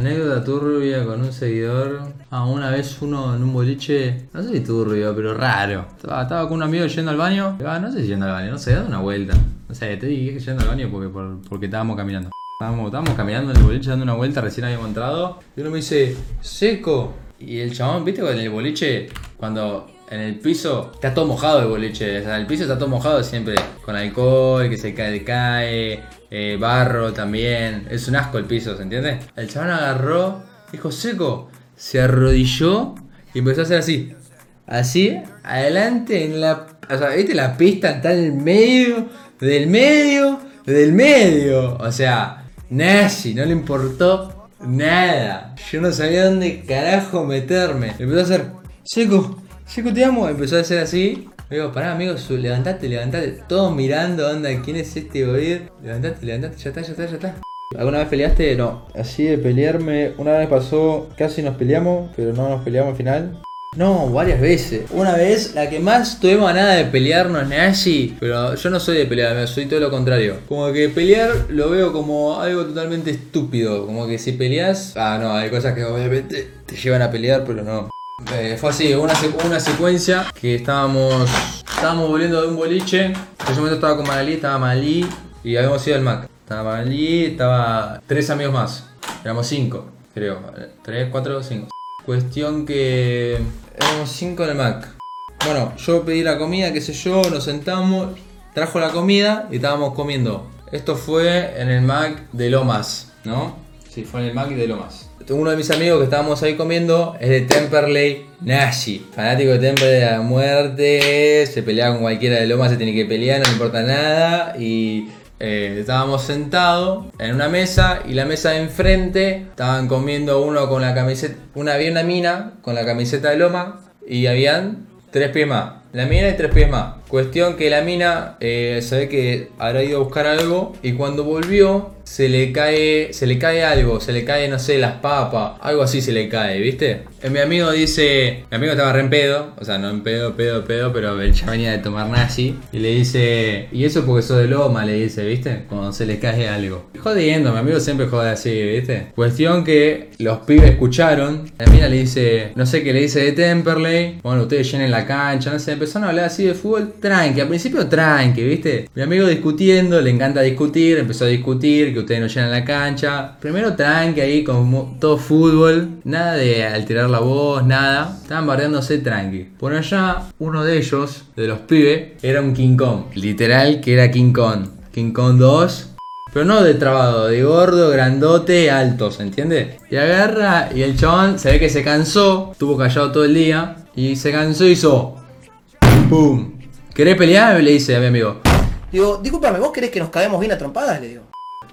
Anécdota turbia con un seguidor. Ah, una vez uno en un boliche, no sé si turbio, pero raro. Estaba, con un amigo yendo al baño. Ah, no sé si yendo al baño, no sé, dando una vuelta. No sé, te dije yendo al baño porque, por- porque estábamos caminando. Estábamos, estábamos caminando en el boliche dando una vuelta, recién habíamos entrado. Y uno me dice, seco. Y el chabón, viste, en el boliche, cuando en el piso está todo mojado el boliche. O sea, el piso está todo mojado siempre. Con alcohol, que se cae, cae. Eh, barro también. Es un asco el piso, ¿se entiende? El chabón agarró, dijo seco. Se arrodilló y empezó a hacer así. Así, adelante en la. O sea, viste, la pista está en el medio, del medio, del medio. O sea, nazi, no le importó nada. Yo no sabía dónde carajo meterme. Empezó a hacer, seco, seco te amo. Empezó a hacer así. Digo, pará, amigo, su- levantate, levantate. Todos mirando, onda, ¿quién es este oír? Levantate, levantate, ya está, ya está, ya está. ¿Alguna vez peleaste? No. Así de pelearme, una vez pasó, casi nos peleamos, pero no nos peleamos al final. No, varias veces. Una vez, la que más tuvimos ganas de pelearnos, Nashi, pero yo no soy de pelear, soy todo lo contrario. Como que pelear lo veo como algo totalmente estúpido. Como que si peleas, ah, no, hay cosas que obviamente te llevan a pelear, pero no. Eh, fue así, una, una secuencia que estábamos estábamos volviendo de un boliche. En ese momento estaba con Malí, estaba Malí y habíamos ido al Mac. Estaba Malí, estaba tres amigos más. Éramos cinco, creo. Tres, cuatro, cinco. Cuestión que éramos cinco en el Mac. Bueno, yo pedí la comida, qué sé yo, nos sentamos, trajo la comida y estábamos comiendo. Esto fue en el Mac de Lomas, ¿no? Sí, fue en el Mac de Lomas. Uno de mis amigos que estábamos ahí comiendo es de Temperley Nashi, fanático de Temperley a la muerte, se peleaba con cualquiera de Lomas, se tiene que pelear, no importa nada y eh, estábamos sentados en una mesa y la mesa de enfrente estaban comiendo uno con la camiseta, una había una mina con la camiseta de Loma y habían tres pies más. La mina y tres pies más. Cuestión que la mina eh, se ve que habrá ido a buscar algo y cuando volvió se le cae, se le cae algo, se le cae, no sé, las papas, algo así se le cae, ¿viste? Eh, mi amigo dice, mi amigo estaba re en pedo, o sea, no en pedo, pedo, pedo, pero él ya venía de tomar nazi y le dice, y eso porque sos de Loma, le dice, ¿viste? Cuando se le cae algo. Jodiendo, mi amigo siempre jode así, ¿viste? Cuestión que los pibes escucharon, la mina le dice, no sé qué le dice de Temperley, bueno, ustedes llenen la cancha, no sé, empezaron a hablar así de fútbol, tranqui, al principio tranqui, ¿viste? Mi amigo discutiendo, le encanta discutir, empezó a discutir, que ustedes no llenan la cancha. Primero tranqui ahí, como todo fútbol, nada de alterar la voz, nada. Estaban bardeándose tranqui. Por allá, uno de ellos, de los pibes, era un King Kong. Literal que era King Kong. King Kong 2. Pero no de trabado, de gordo, grandote, alto, ¿se entiende? Y agarra y el chabón se ve que se cansó, estuvo callado todo el día y se cansó y hizo ¡Pum! ¿Querés pelear? Le dice a mi amigo. Digo, discúlpame, ¿vos querés que nos caguemos bien a trompadas? Le digo.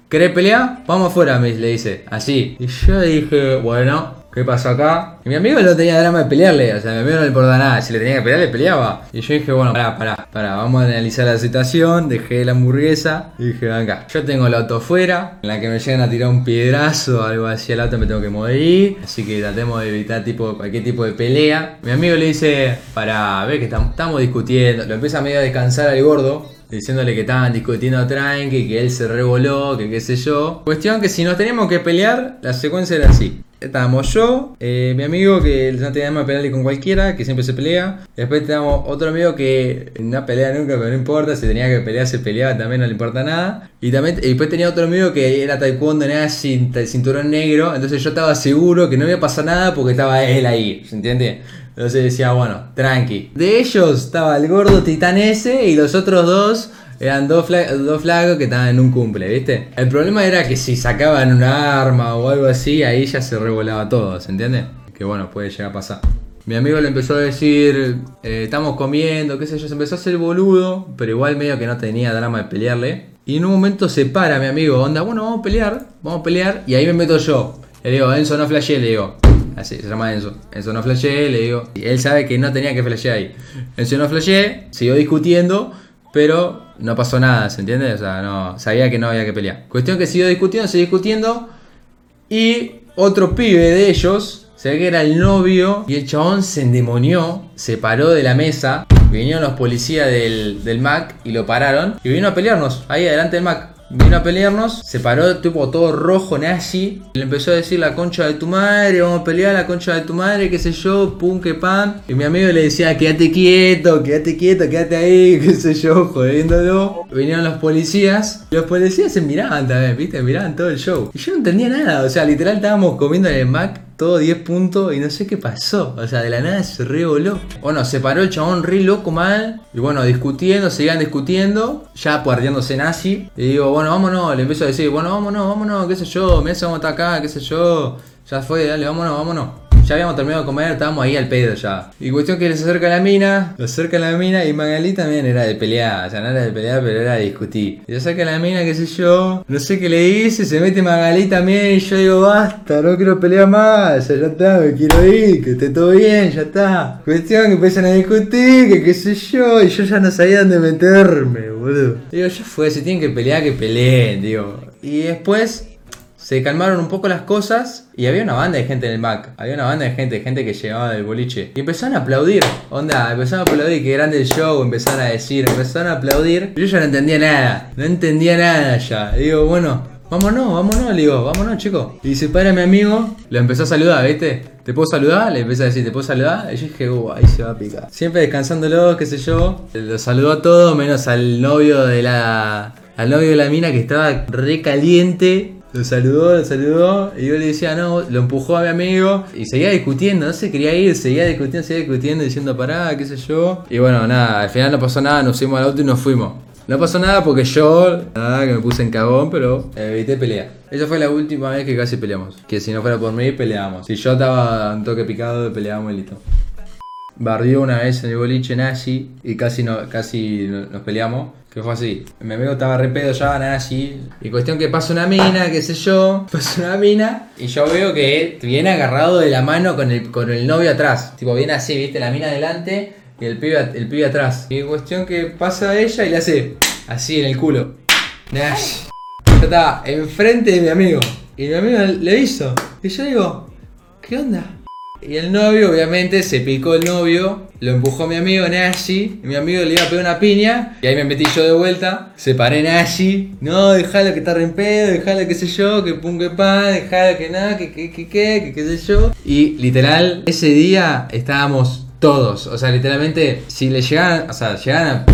¿Querés pelear? Vamos afuera, me le dice. Así. Y yo dije, bueno, ¿qué pasó acá? Y mi amigo no tenía drama de pelearle. O sea, mi amigo no le importa nada. Si le tenía que pelear, le peleaba. Y yo dije, bueno, pará, pará, pará. Vamos a analizar la situación. Dejé la hamburguesa. Y dije, venga, yo tengo el auto fuera. En la que me llegan a tirar un piedrazo o algo así al auto, me tengo que mover. Así que tratemos de evitar tipo, cualquier tipo de pelea. Mi amigo le dice, para, ve que tam- estamos discutiendo. Lo empieza a medio a descansar al gordo diciéndole que estaban discutiendo tranqui, que él se revoló, que qué sé yo. Cuestión que si nos teníamos que pelear, la secuencia era así. Estábamos yo, eh, mi amigo que no tenía más pelearle con cualquiera, que siempre se pelea. Después teníamos otro amigo que no pelea nunca, pero no importa, si tenía que pelear, se peleaba, también no le importa nada. Y también después tenía otro amigo que era taekwondo, sin cinturón negro. Entonces yo estaba seguro que no iba a pasar nada porque estaba él ahí, ¿se entiende? Entonces decía, bueno, tranqui. De ellos estaba el gordo titán ese y los otros dos eran dos, dos flacos que estaban en un cumple, ¿viste? El problema era que si sacaban un arma o algo así, ahí ya se revolaba todo, ¿se entiende? Que bueno, puede llegar a pasar. Mi amigo le empezó a decir, eh, estamos comiendo, qué sé yo, se empezó a hacer boludo, pero igual medio que no tenía drama de pelearle. Y en un momento se para mi amigo, onda, bueno, vamos a pelear, vamos a pelear, y ahí me meto yo. Le digo, Enzo, no flashé, le digo. Así, se llama Enzo. Enzo no flashé, le digo. Él sabe que no tenía que flashear ahí. Enzo no flashé, siguió discutiendo, pero no pasó nada, ¿se entiende? O sea, no, sabía que no había que pelear. Cuestión que siguió discutiendo, siguió discutiendo. Y otro pibe de ellos, se ve que era el novio, y el chabón se endemonió, se paró de la mesa, vinieron los policías del, del Mac y lo pararon, y vino a pelearnos ahí adelante del Mac. Vino a pelearnos, se paró tipo todo rojo. Y le empezó a decir la concha de tu madre, vamos a pelear la concha de tu madre, qué sé yo, pum, que pan. Y mi amigo le decía, quédate quieto, quédate quieto, quédate ahí, qué sé yo, jodiéndolo. Vinieron los policías. Los policías se miraban también, viste, miraban todo el show. Y yo no entendía nada, o sea, literal estábamos comiendo en el Mac todo 10 puntos y no sé qué pasó. O sea, de la nada se revoló. Bueno, se paró el chabón re loco mal. Y bueno, discutiendo, seguían discutiendo. Ya guardiándose nazi. Y digo, bueno, vámonos. Le empiezo a decir, bueno, vámonos, vámonos, qué sé yo. Mira, vamos a estar acá, qué sé yo. Ya fue, dale, vámonos, vámonos. Ya habíamos terminado de comer, estábamos ahí al pedo ya. Y cuestión que se acerca la mina, se acerca la mina y Magali también era de pelear. Sea, no era de pelear, pero era de discutir. Y se acerca la mina, qué sé yo. No sé qué le dice, se mete Magali también. Y yo digo, basta, no quiero pelear más. Ya está, me quiero ir, que esté todo bien, ya está. Cuestión que empiezan a discutir, que qué sé yo. Y yo ya no sabía dónde meterme, boludo. Digo, ya fue, si tienen que pelear, que peleen, digo. Y después se calmaron un poco las cosas y había una banda de gente en el Mac. Había una banda de gente, gente que llegaba del boliche. Y empezaron a aplaudir. Onda, empezaron a aplaudir que grande el show, empezaron a decir, empezaron a aplaudir. Yo ya no entendía nada, no entendía nada ya. digo, bueno, vámonos, vámonos, le digo, vámonos chicos. Y se para mi amigo, lo empezó a saludar, ¿viste? ¿Te puedo saludar? Le empecé a decir, ¿te puedo saludar? Y yo dije, ahí se va a picar. Siempre descansándolo, qué sé yo. Lo saludó a todos, menos al novio de la... Al novio de la mina que estaba re caliente lo saludó, lo saludó, y yo le decía no, lo empujó a mi amigo, y seguía discutiendo, no se quería ir, seguía discutiendo, seguía discutiendo, diciendo pará, qué sé yo. Y bueno, nada, al final no pasó nada, nos fuimos al auto y nos fuimos. No pasó nada porque yo, nada, que me puse en cagón, pero evité pelea. Esa fue la última vez que casi peleamos. Que si no fuera por mí, peleábamos. Si yo estaba un toque picado, peleábamos y listo. Bardió una vez el boliche nazi y casi, no, casi nos peleamos. Que fue así. Mi amigo estaba re pedo ya, nazi. Y cuestión que pasa una mina, qué sé yo. Pasa una mina. Y yo veo que viene agarrado de la mano con el, con el novio atrás. Tipo, viene así, viste, la mina adelante y el pibe, el pibe atrás. Y cuestión que pasa a ella y le hace así en el culo. Nash. Yo estaba enfrente de mi amigo. Y mi amigo le hizo. Y yo digo, ¿qué onda? Y el novio, obviamente, se picó el novio, lo empujó mi amigo Nashi, mi amigo le iba a pegar una piña, y ahí me metí yo de vuelta, separé Nashi, no, dejalo que está re en pedo, dejalo que sé yo, que pum que pan, dejalo que nada, que que que que, que qué sé yo. Y literal, ese día estábamos todos, o sea, literalmente, si le llegaban, o sea, llegaban,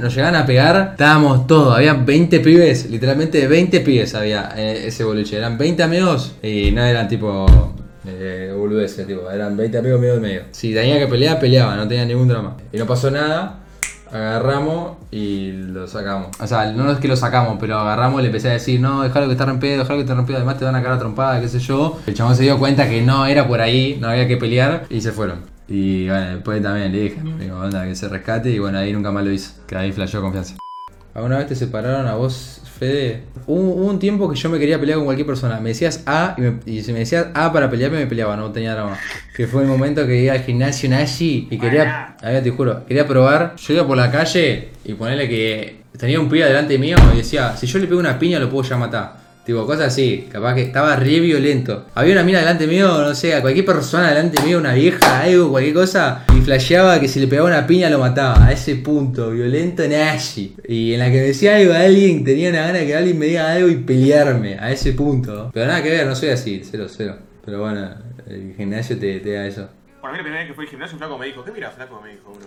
nos llegaban a pegar, estábamos todos, había 20 pibes, literalmente 20 pibes había en ese boliche, eran 20 amigos y no eran tipo eh, boludeces, tipo, eran 20 amigos medio de medio. Si tenía que pelear, peleaba, no tenía ningún drama. Y no pasó nada, agarramos y lo sacamos. O sea, no es que lo sacamos, pero agarramos y le empecé a decir, no, dejalo que está rompido, dejalo que está rompido, además te van a cara trompada, qué sé yo. El chabón se dio cuenta que no era por ahí, no había que pelear y se fueron. Y bueno, después también le dije, digo, anda, que se rescate y bueno, ahí nunca más lo hizo, que ahí flasheó confianza. ¿Alguna vez te separaron a vos, Fede? Hubo, hubo un tiempo que yo me quería pelear con cualquier persona. Me decías A y, me- y si me decías A para pelearme, me peleaba, no tenía drama. Que fue el momento que iba al gimnasio Nashi y quería, a ver, te juro, quería probar. Yo iba por la calle y ponerle que tenía un pibe delante mío y decía, si yo le pego una piña lo puedo ya matar. Tipo, cosas así, capaz que estaba re violento. Había una mina delante mío, no sé, a cualquier persona delante mío, una vieja, algo, cualquier cosa, y flasheaba que si le pegaba una piña lo mataba. A ese punto, violento Nashi. Y en la que decía algo a alguien, tenía una gana que alguien me diga algo y pelearme, a ese punto. Pero nada que ver, no soy así, cero, cero. Pero bueno, el gimnasio te da eso. Bueno, a mí la primera vez que fui al gimnasio, un flaco me dijo, ¿qué mira flaco? Me dijo uno.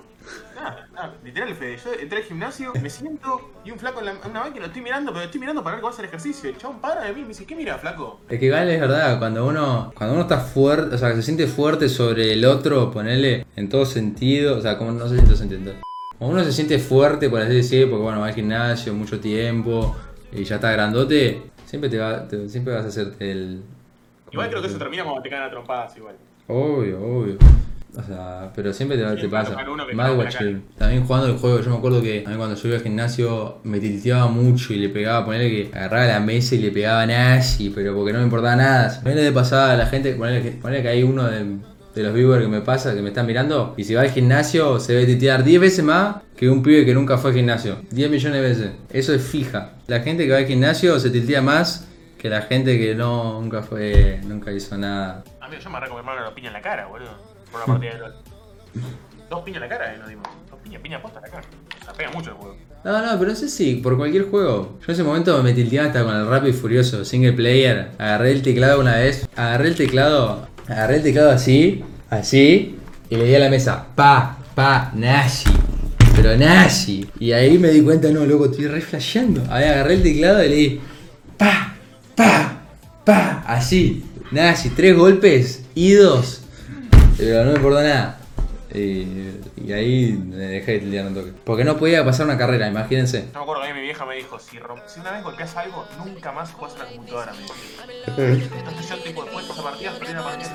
Nada, nada, literal, Fede. Yo entré al gimnasio, me siento y un flaco en, la, en una máquina lo estoy mirando, pero estoy mirando para ver cómo hace el ejercicio. El chabón para de mí y me dice, ¿qué mira, flaco? Es que igual es verdad, cuando uno, cuando uno está fuerte, o sea, que se siente fuerte sobre el otro, ponerle en todo sentido, o sea, como no sé si en todo sentido. Cuando uno se siente fuerte, por así decir, porque bueno, va al gimnasio mucho tiempo y ya está grandote, siempre te va, te- siempre vas a hacerte el. Igual creo que eso termina cuando te caen a trompadas igual. Obvio, obvio. O sea, pero siempre te, te pasa. guachín. También jugando el juego, yo me acuerdo que a mí cuando yo iba al gimnasio me tilteaba mucho y le pegaba, ponerle que agarraba la mesa y le pegaba Nashi, pero porque no me importaba nada. Ponele de pasada a la gente, ponerle que, ponele que hay uno de, de los viewers que me pasa, que me están mirando, y si va al gimnasio se debe tiltear 10 veces más que un pibe que nunca fue al gimnasio. 10 millones de veces. Eso es fija. La gente que va al gimnasio se tiltea más que la gente que no nunca fue, nunca hizo nada. Yo me arranco mi hermano la piña en la cara, boludo. Por una partida de LOL. Dos piñas a la cara, eh, nos dimos. Dos piñas, piña posta a la cara. Pega mucho el juego. No, no, pero no sé por cualquier juego. Yo en ese momento me tilteaba hasta con el Rápido y Furioso, single player. Agarré el teclado una vez, agarré el teclado, agarré el teclado así, así, y le di a la mesa, pa, pa, nazi. Pero nazi. Y ahí me di cuenta, no, loco, estoy re flasheando. Ahí agarré el teclado y le di, pa, pa, pa, así. Nada, si tres golpes, idos. Pero no me importa nada. Y, ahí me dejé de un toque. Porque no podía pasar una carrera, imagínense. No me acuerdo que mi vieja me dijo, si, una vez golpeas algo, nunca más jugás a la computadora, me dijo. Eh. Entonces yo tipo después de esa partida, perdí una partida.